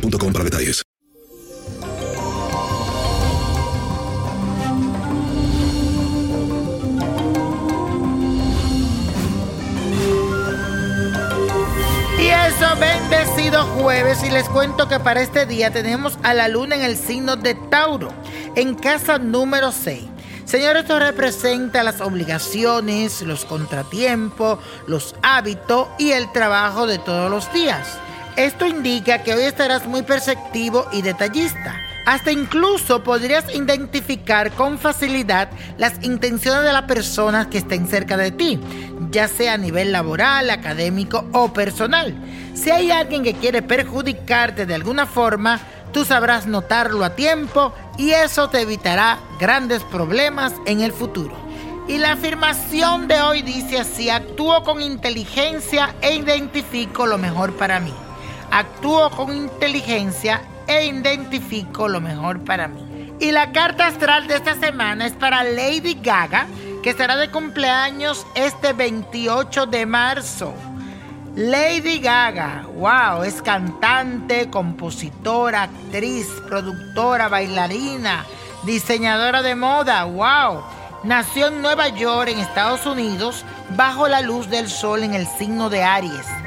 para detalles. Y eso, bendecido jueves. Y les cuento que para este día tenemos a la luna en el signo de Tauro, en casa número 6. Señor, esto representa las obligaciones, los contratiempos, los hábitos y el trabajo de todos los días. Esto indica que hoy estarás muy perceptivo y detallista. Hasta incluso podrías identificar con facilidad las intenciones de las personas que estén cerca de ti, ya sea a nivel laboral, académico o personal. Si hay alguien que quiere perjudicarte de alguna forma, tú sabrás notarlo a tiempo y eso te evitará grandes problemas en el futuro. Y la afirmación de hoy dice así, actúo con inteligencia e identifico lo mejor para mí. Actúo con inteligencia e identifico lo mejor para mí. Y la carta astral de esta semana es para Lady Gaga, que estará de cumpleaños este 28 de marzo. Lady Gaga, wow, es cantante, compositora, actriz, productora, bailarina, diseñadora de moda, wow. Nació en Nueva York, en Estados Unidos, bajo la luz del sol en el signo de Aries.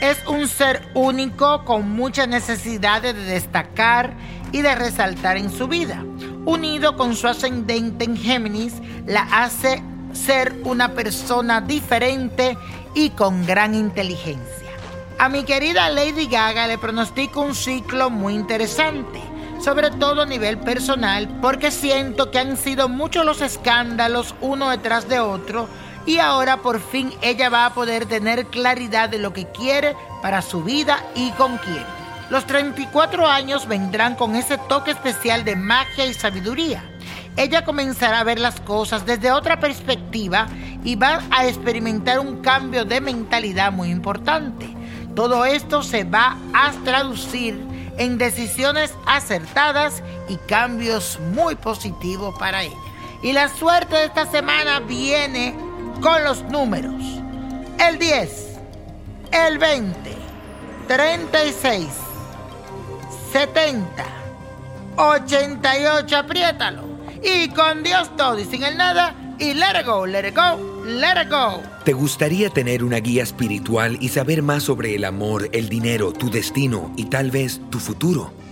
Es un ser único con muchas necesidades de destacar y de resaltar en su vida. Unido con su ascendente en Géminis, la hace ser una persona diferente y con gran inteligencia. A mi querida Lady Gaga le pronostico un ciclo muy interesante, sobre todo a nivel personal, porque siento que han sido muchos los escándalos uno detrás de otro y ahora por fin ella va a poder tener claridad de lo que quiere para su vida y con quién. Los 34 años vendrán con ese toque especial de magia y sabiduría. Ella comenzará a ver las cosas desde otra perspectiva y va a experimentar un cambio de mentalidad muy importante. Todo esto se va a traducir en decisiones acertadas y cambios muy positivos para ella. Y la suerte de esta semana viene con los números. El 10, el 20, 36, 70, 88, apriétalo. Y con Dios todo y sin el nada. Y let it go, let it go, let it go. ¿Te gustaría tener una guía espiritual y saber más sobre el amor, el dinero, tu destino y tal vez tu futuro?